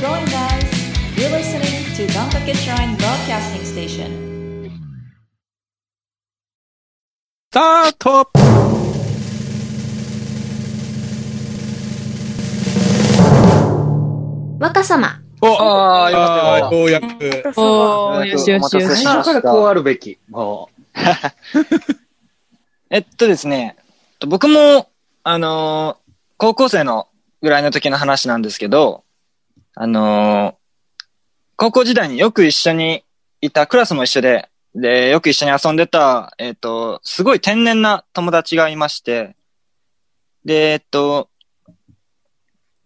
growing guys! You're listening to Gankake Shrine Broadcasting Station. スタート若様。おああ、よかったようやく。おー、よしよしよし。最初からこうあるべき。も えっとですね、僕も、あのー高校生のぐらいの時の話なんですけど、あのー高校時代によく一緒にいた、クラスも一緒で、で、よく一緒に遊んでた、えっと、すごい天然な友達がいまして、で、えっと、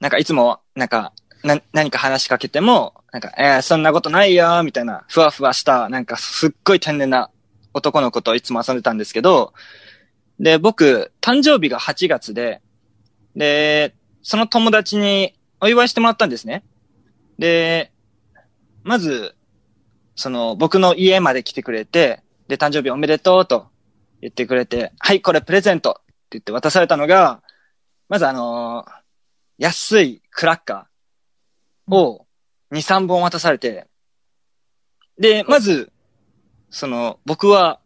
なんかいつも、なんか、な、何か話しかけても、なんか、えー、そんなことないよ、みたいな、ふわふわした、なんかすっごい天然な男の子といつも遊んでたんですけど、で、僕、誕生日が8月で、で、その友達にお祝いしてもらったんですね。で、まず、その、僕の家まで来てくれて、で、誕生日おめでとうと言ってくれて、はい、これプレゼントって言って渡されたのが、まずあのー安いクラッカーを2、3本渡されて、で、まず、その、僕は、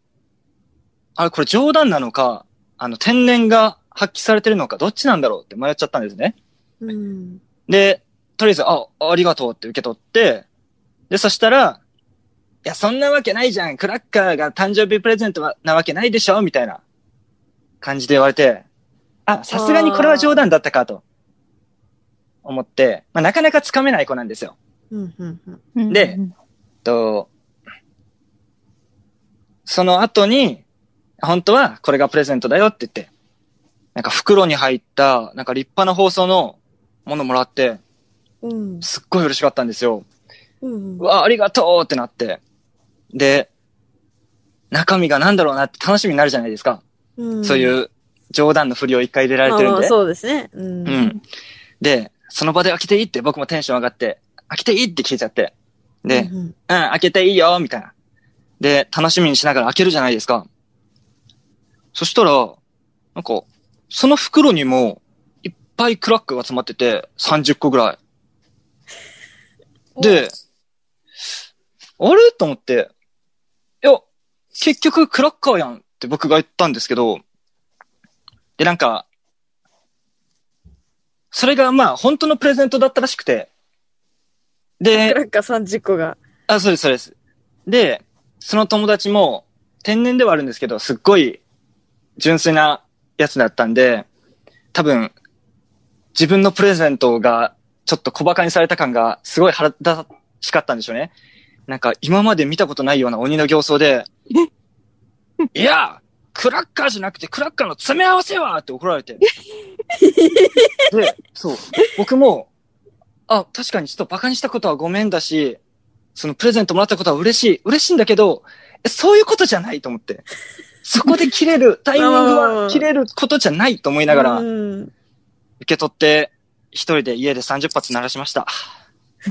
あれ、これ冗談なのか、あの、天然が発揮されてるのか、どっちなんだろうって迷っちゃったんですね。うん。で、とりあえず、あ、ありがとうって受け取って、で、そしたら、いや、そんなわけないじゃん。クラッカーが誕生日プレゼントはなわけないでしょみたいな感じで言われて、あ、さすがにこれは冗談だったかと思って、まあ、なかなかつかめない子なんですよ。うん、うん、うん。でと、その後に、本当はこれがプレゼントだよって言って、なんか袋に入った、なんか立派な包装のものもらって、うん。すっごい嬉しかったんですよ。うんう。わ、ありがとうってなって。で、中身が何だろうなって楽しみになるじゃないですか。うん。そういう冗談の振りを一回入れられてるんで。そうですね。うん。うん。で、その場で開けていいって僕もテンション上がって、開けていいって聞いちゃって。で、うんうん、開けていいよ、みたいな。で、楽しみにしながら開けるじゃないですか。そしたら、なんか、その袋にも、いっぱいクラックが詰まってて、30個ぐらい。で、あれ？と思って、いや、結局クラッカーやんって僕が言ったんですけど、で、なんか、それがまあ、本当のプレゼントだったらしくて、で、クラッカー30個が。あ、そうです、そうです。で、その友達も、天然ではあるんですけど、すっごい純粋なやつだったんで、多分、自分のプレゼントがちょっと小馬鹿にされた感がすごい腹立たしかったんでしょうね。なんか今まで見たことないような鬼の形相で、いやクラッカーじゃなくてクラッカーの詰め合わせはって怒られて。で、そう。僕も、あ、確かにちょっと馬鹿にしたことはごめんだし、そのプレゼントもらったことは嬉しい。嬉しいんだけど、えそういうことじゃないと思って。そこで切れる、タイミングは切れることじゃないと思いながら、受うん。け取って、一人で家で30発鳴らしました。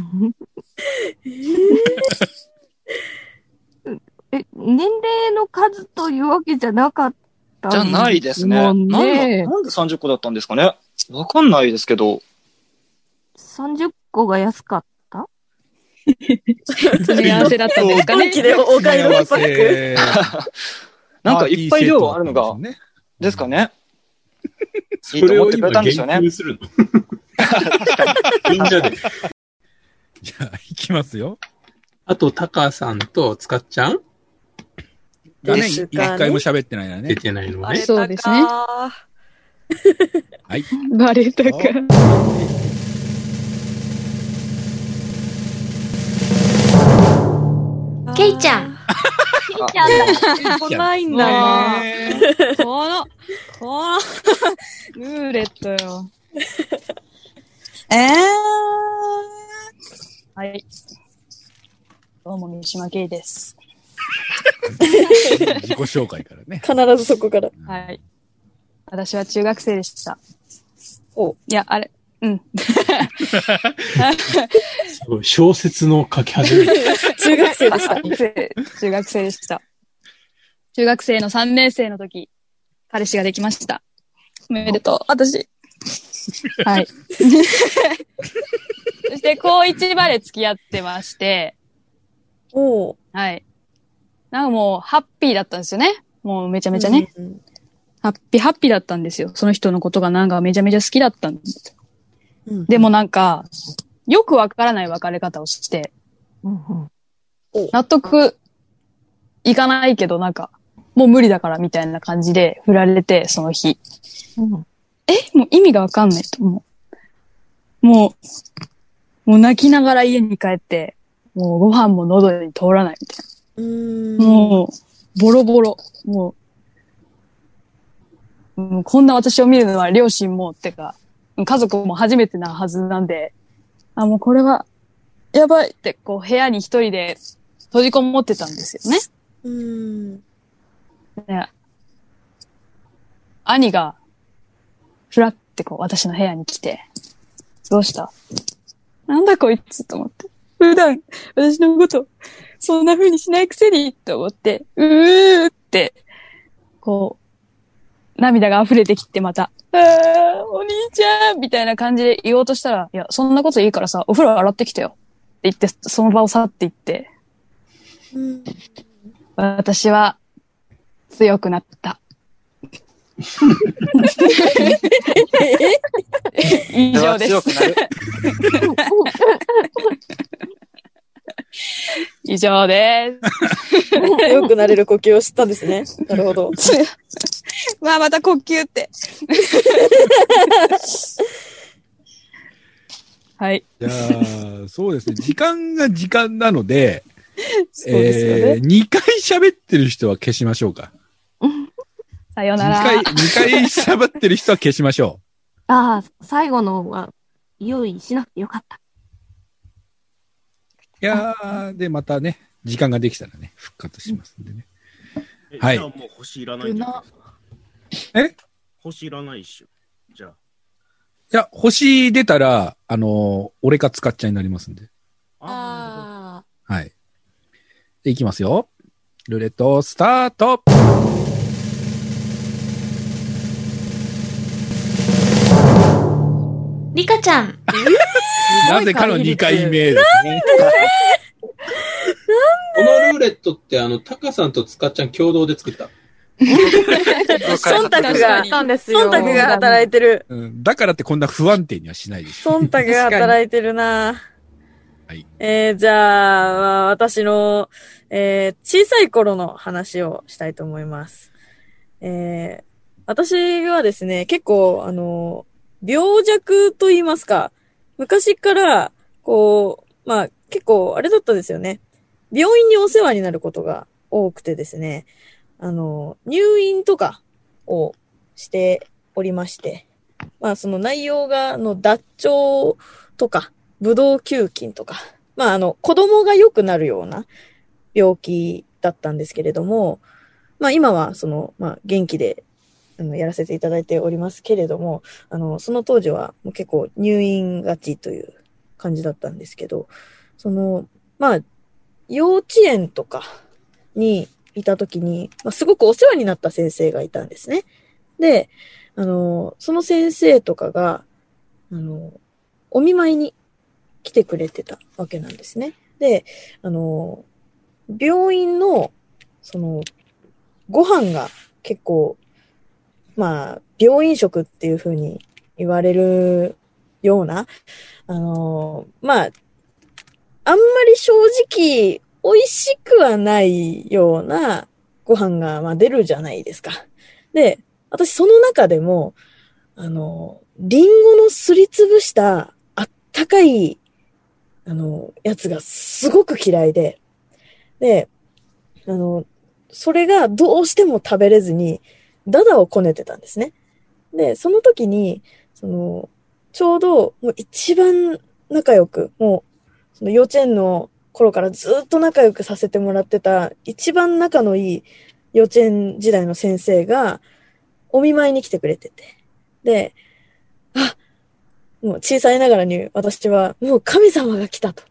え、年齢の数というわけじゃなかったじゃないですね。なんねで、なんで30個だったんですかねわかんないですけど。30個が安かった？詰め合わせだったんですかね。なんかいっぱい量あるのが、ね。ですかね。いいそれをと思ってくれ今たんでしょうね。みんなで。じゃあ、いきますよ。あと、タカさんとつかっちゃん？がね、一ですかね回も喋ってないな出ね。てないのねバレ。そうですねたかはい。バレたか。ケイちゃん。いやだ。来ないんだな。ねこの、この、ルーレットよ。えー。はい。どうも、三島圭です。自己紹介からね。必ずそこから。はい。私は中学生でした。おいや、あれ、うん。すごい小説の書き始め。中学生でした。中学生、中学生でした。中学生の3年生の時、彼氏ができました。おめでとう、私。はい。そしてで、高一まで付き合ってまして、おう。はい。なんかもう、ハッピーだったんですよね。もうめちゃめちゃね。うん。ハッピー、ハッピーだったんですよ。その人のことがなんかめちゃめちゃ好きだったんです。うんでもなんか、よくわからない別れ方をして、納得いかないけど、なんか、もう無理だからみたいな感じで振られて、その日。えもう意味がわかんないと思う。もう、もう泣きながら家に帰って、もうご飯も喉に通らないみたいうん。な。もう、ボロボロ。もう、うんこんな私を見るのは両親も、ってか、家族も初めてなはずなんで、あ、もうこれは、やばいって、こう部屋に一人で閉じこもってたんですよね。うん。で兄が、ふらってこう、私の部屋に来て、どうした？なんだこいつと思って。普段、私のこと、そんな風にしないくせに、と思って、うーって、こう、涙が溢れてきてまた、あー、お兄ちゃんみたいな感じで言おうとしたら、いや、そんなこといいからさ、お風呂洗ってきてよ。って言って、その場を去っていって、うん。私は強くなった。以上です強く。なる。以上です。よくなれる呼吸を知ったんですね。なるほど。まあ、また呼吸って。はい。じゃあ、そうですね。時間が時間なので、そうですよね。えー、2回喋ってる人は消しましょうか。2さよなら。回、二回喋ってる人は消しましょ ああ、最後のは、用意しなくてよかった。う。いやー、で、またね、時間ができたらね、復活しますんでね。えはいじゃあもう星いらないんじゃ。え？星いらないっしょ。じゃいや、星出たら、あのー俺か使っちゃいになりますんで。あ。あはい。で、いきますよ。ルーレット、スタートちゃん。なぜかの2回目ですね。このルーレットって、あの、タカさんとつかっちゃん共同で作った？忖度が。忖度が働いてる。うん、だからってこんな不安定にはしないでしょ。忖度が働いてるなはい。えー、じゃあ、まあ私の、えー、小さい頃の話をしたいと思います。えー、私はですね、結構、あの、病弱と言いますか、昔から、こう、まあ、結構、あれだったですよね。病院にお世話になることが多くてですね、あの、入院とかをしておりまして、まあ、その内容が、あの、脱腸とか、ブドウ球菌とか、まあ、あの、子供が良くなるような病気だったんですけれども、まあ、今は、その、まあ、元気で、あの、やらせていただいておりますけれども、あの、その当時は、もう結構入院がちという感じだったんですけど、その、まあ、幼稚園とかにいた時に、まあ、すごくお世話になった先生がいたんですね。で、あの、その先生とかが、あの、お見舞いに来てくれてたわけなんですね。で、あの、病院の、その、ご飯が結構、まあ、病院食っていう風に言われるような、あの、まあ、あんまり正直、美味しくはないようなご飯が、まあ、出るじゃないですか。で、私その中でも、あの、リンゴのすりつぶしたあったかい、あの、やつがすごく嫌いで、で、あの、それがどうしても食べれずに、ダダをこねてたんですね。で、その時に、その、ちょうど、もう一番仲良く、もう、その幼稚園の頃からずっと仲良くさせてもらってた、一番仲のいい幼稚園時代の先生が、お見舞いに来てくれてて。で、あ、もう小さいながらに私は、もう神様が来たと。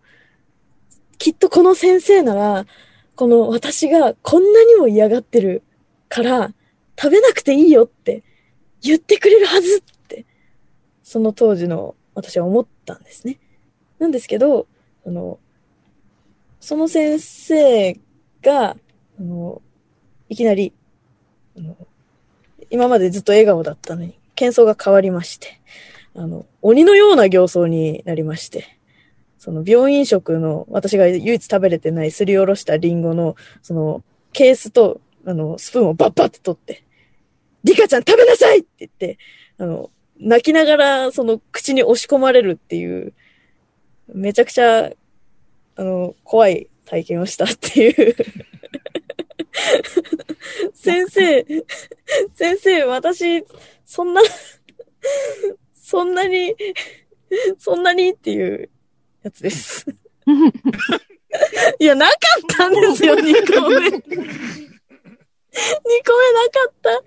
きっとこの先生なら、この私がこんなにも嫌がってるから、食べなくていいよって言ってくれるはずって、その当時の私は思ったんですね。なんですけど、あの、その先生が、あの、いきなり、あの、今までずっと笑顔だったのに、喧騒が変わりまして、あの、鬼のような形相になりまして、その病院食の、私が唯一食べれてないすりおろしたリンゴの、その、ケースと、あの、スプーンをバッバッって取って、リカちゃん食べなさいって言って、あの、泣きながら、その、口に押し込まれるっていう、めちゃくちゃ、あの、怖い体験をしたっていう。先生、先生、私、そんな、そんなに、そんなにっていうやつです。いや、なかったんですよ、2個目。2個目なかった。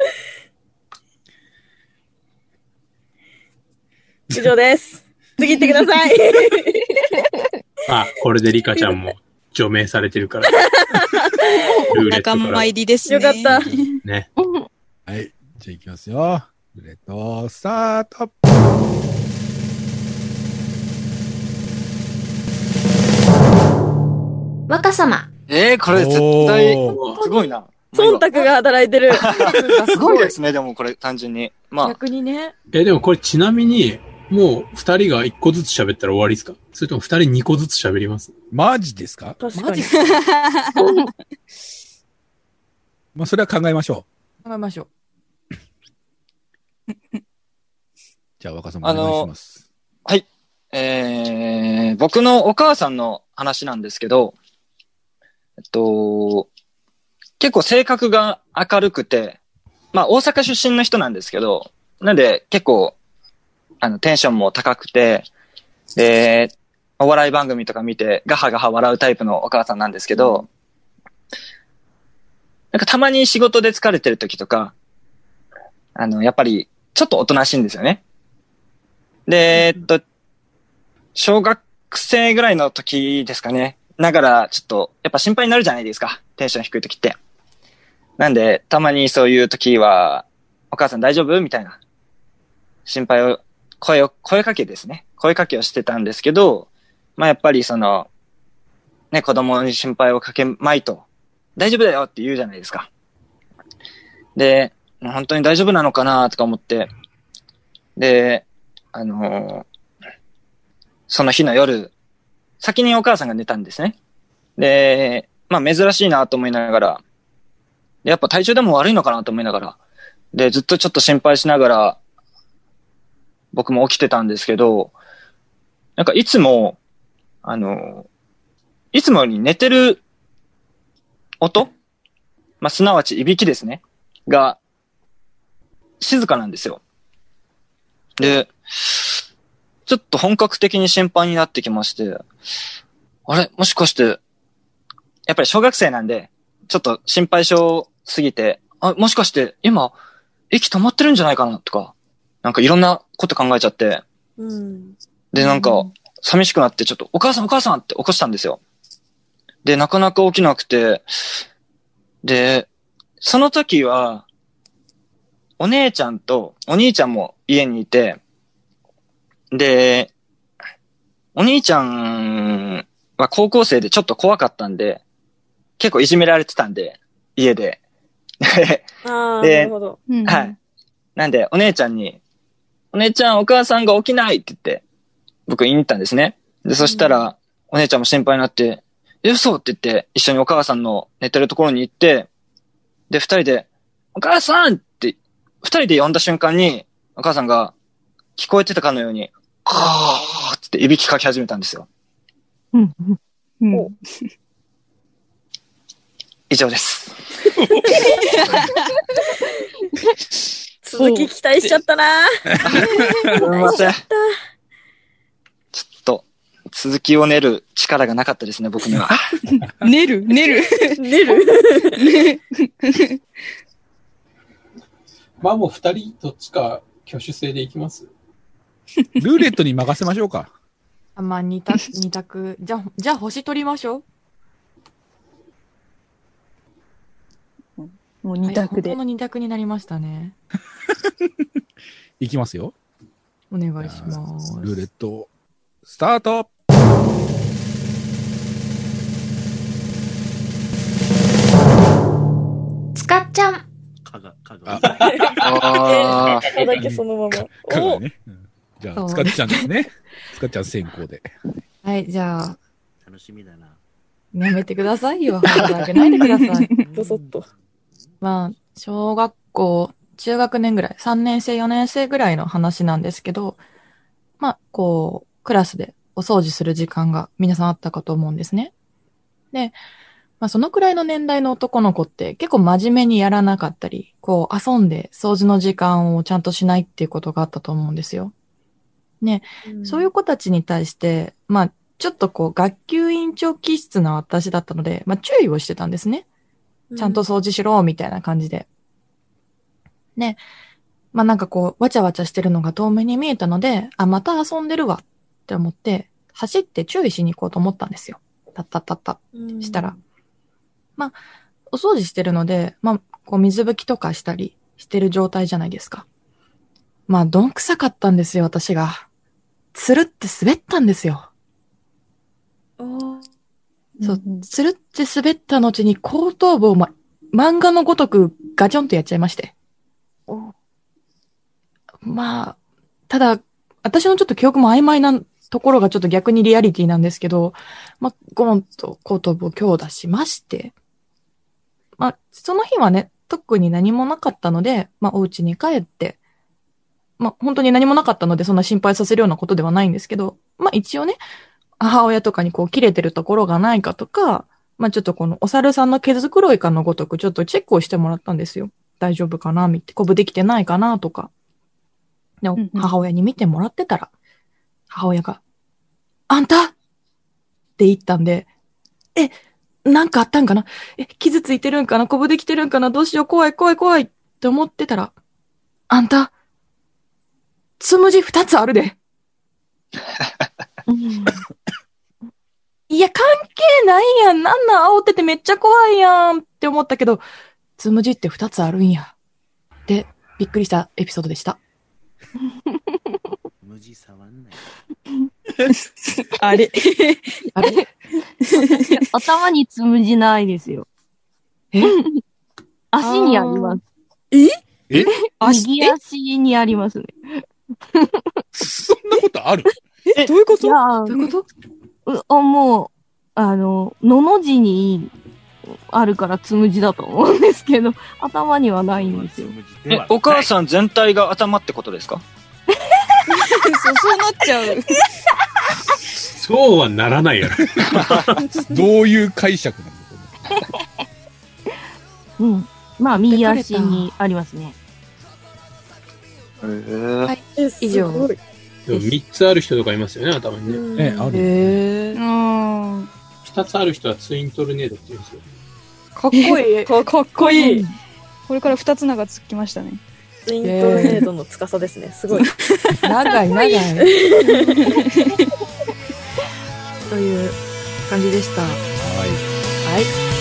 以上です。次行ってください。あ、これでリカちゃんも除名されてるから。ルーレット仲から間入りですね。よかった。ね。はい。じゃあ行きますよ。ルーレット、スタート。若様。えー、これ絶対、おすごいな。忖度が働いてる。すごいですね、でもこれ単純に。まあ、逆にね。え、でもこれちなみに、もう二人が一個ずつ喋ったら終わりですか？それとも二人二個ずつ喋ります？マジですか？確かに。まあ、それは考えましょ考えましょう。じゃあ、若様お願いします。はい。えー、僕のお母さんの話なんですけど、えっと、結構性格が明るくて、まあ大阪出身の人なんですけど、なんで結構、あの、テンションも高くて、で、お笑い番組とか見てガハガハ笑うタイプのお母さんなんですけど、なんかたまに仕事で疲れてる時とか、あの、やっぱりちょっとおとなしいんですよね。で、えっと、小学生ぐらいの時ですかね。ながら、ちょっと、やっぱ心配になるじゃないですか。テンション低い時って。なんで、たまにそういう時は、お母さん大丈夫？みたいな。心配を、声を、声かけですね。声かけをしてたんですけど、まあやっぱりその、ね、子供に心配をかけまいと、大丈夫だよって言うじゃないですか。で、本当に大丈夫なのかなとか思って、で、あのーその日の夜、先にお母さんが寝たんですね。で、まあ珍しいなと思いながら、やっぱ体調でも悪いのかなと思いながら、で、ずっとちょっと心配しながら、僕も起きてたんですけど、なんかいつも、あの、いつもより寝てる音まあ、すなわちいびきですね。が、静かなんですよ。で、ちょっと本格的に心配になってきまして、あれ？もしかして、やっぱり小学生なんで、ちょっと心配性すぎて、あ、もしかして今、息止まってるんじゃないかな？とか、なんかいろんなこと考えちゃって、うん。で、なんか、寂しくなって、ちょっと、お母さんお母さんって起こしたんですよ。で、なかなか起きなくて、で、その時は、お姉ちゃんとお兄ちゃんも家にいて、で、お兄ちゃんは高校生でちょっと怖かったんで、結構いじめられてたんで、家で。ああ、でなるほど。はい。なんで、お姉ちゃんに、お姉ちゃんお母さんが起きないって言って、僕言いに行ったんですね。で、そしたら、お姉ちゃんも心配になって、え、嘘って言って、一緒にお母さんの寝てるところに行って、で、二人で、お母さんって、二人で呼んだ瞬間に、お母さんが聞こえてたかのように、カーって言っていびきかき始めたんですよ。うん。うん。以上です。続き期待しちゃったな。すみません。ちょっと、続きを練る力がなかったですね、僕には。寝る寝る寝るまあもう二人どっちか挙手制でいきます？ルーレットに任せましょうか。まあ、二択、二択。じゃあ、じゃあ星取りましょもうう。二択ではいこ。の二択になりましたね。いきますよ。お願いします。ルーレット、スタートつかっちゃん。かが、かが。あえーだけそのまま。かおがね。うんじゃあ、つかっちゃんですね。つかっちゃん先行で。はい、じゃあ、楽しみだな。やめてくださいよ。ハードル上げないでください。ぼそっと。まあ、小学校、中学年ぐらい、3年生、4年生ぐらいの話なんですけど、まあ、こう、クラスでお掃除する時間が皆さんあったかと思うんですね。で、まあ、そのくらいの年代の男の子って結構真面目にやらなかったり、こう、遊んで掃除の時間をちゃんとしないっていうことがあったと思うんですよ。そういう子たちに対して、まあ、ちょっとこう、学級委員長気質な私だったので、まあ、注意をしてたんですね。ちゃんと掃除しろ、みたいな感じで。ね。まあなんかこう、わちゃわちゃしてるのが遠目に見えたので、あ、また遊んでるわって思って、走って注意しに行こうと思ったんですよ。たったったった。うんしたら。まあ、お掃除してるので、まあ、こう水拭きとかしたりしてる状態じゃないですか。まあ、どんくさかったんですよ、私が。つるって滑ったんですよ。そう、つるって滑った後に後頭部をま、漫画のごとくガチョンとやっちゃいまして。まあ、ただ、私のちょっと記憶も曖昧なところがちょっと逆にリアリティなんですけど、まあ、ゴンと後頭部を強打しまして、まあ、その日はね、特に何もなかったので、まあ、お家に帰って、まあ、本当に何もなかったので、そんな心配させるようなことではないんですけど、まあ、一応ね、母親とかにこう切れてるところがないかとか、まあちょっとこのお猿さんの毛づくろいかのごとくちょっとチェックをしてもらったんですよ。大丈夫かなみって、こぶできてないかなとか。で、んうん。母親に見てもらってたら、母親が、あんた？って言ったんで、え、なんかあったんかな？え、傷ついてるんかな？こぶできてるんかな？どうしよう？怖い怖い怖いって思ってたら、あんた、つむじ二つあるで。いや、関係ないやん。なんなん煽っててめっちゃ怖いやんって思ったけど、つむじって二つあるんや。で、びっくりしたエピソードでした。無地触んない。あれ？あれ？頭につむじないですよ。え？足にあります。え？右足にありますね。そんなことある？え、どういうこと？いやーどういうこと？うあ、もう、あの、のの字にあるからつむじだと思うんですけど、頭にはないんですよ。え、お母さん全体が頭ってことですか？そう、そうなっちゃう。そうはならないやろ。どういう解釈なんだこうん。まあ、右足にありますね。へーはい。え以上でも3つある人とかいますよね、頭にね。うんれね、ある。へー。うーん。2つある人はツイントルネードって言うんですよ。かっこいい。かかっこいい。これから二つ名がつきましたね。ツイントルネードの司ですね。すごい。長い長い。という感じでした。はい。はい。